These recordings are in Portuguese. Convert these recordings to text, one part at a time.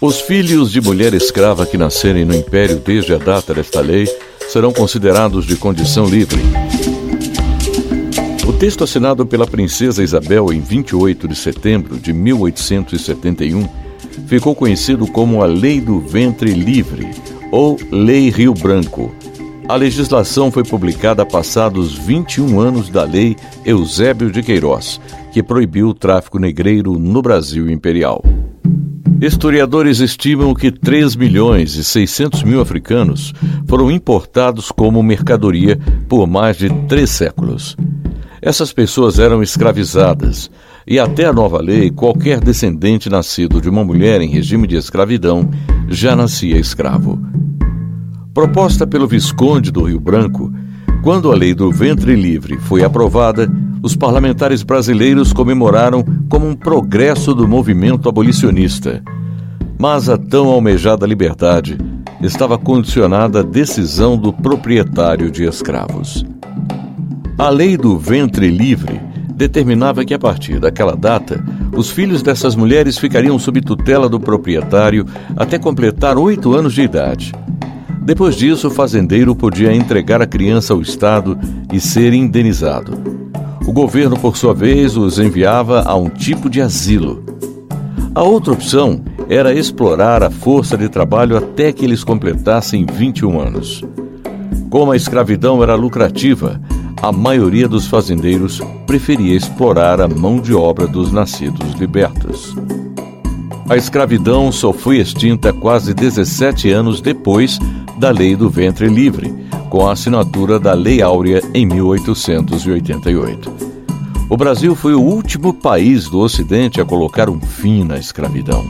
Os filhos de mulher escrava que nascerem no Império desde a data desta lei serão considerados de condição livre. O texto assinado pela princesa Isabel em 28 de setembro de 1871 ficou conhecido como a Lei do Ventre Livre ou Lei Rio Branco. A legislação foi publicada passados 21 anos da Lei Eusébio de Queiroz, que proibiu o tráfico negreiro no Brasil imperial. Historiadores estimam que 3 milhões e 600 mil africanos foram importados como mercadoria por mais de três séculos. Essas pessoas eram escravizadas, e até a nova lei, qualquer descendente nascido de uma mulher em regime de escravidão já nascia escravo. Proposta pelo Visconde do Rio Branco, quando a lei do ventre livre foi aprovada, os parlamentares brasileiros comemoraram como um progresso do movimento abolicionista. Mas a tão almejada liberdade estava condicionada à decisão do proprietário de escravos. A lei do ventre livre determinava que, a partir daquela data, os filhos dessas mulheres ficariam sob tutela do proprietário até completar oito anos de idade. Depois disso, o fazendeiro podia entregar a criança ao Estado e ser indenizado. O governo, por sua vez, os enviava a um tipo de asilo. A outra opção era explorar a força de trabalho até que eles completassem 21 anos. Como a escravidão era lucrativa, a maioria dos fazendeiros preferia explorar a mão de obra dos nascidos libertos. A escravidão só foi extinta quase 17 anos depois da Lei do Ventre Livre, com a assinatura da Lei Áurea em 1888. O Brasil foi o último país do Ocidente a colocar um fim na escravidão.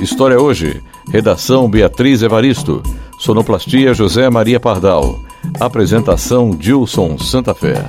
História hoje. Redação Beatriz Evaristo. Sonoplastia José Maria Pardal. Apresentação Dilson Santa Fé.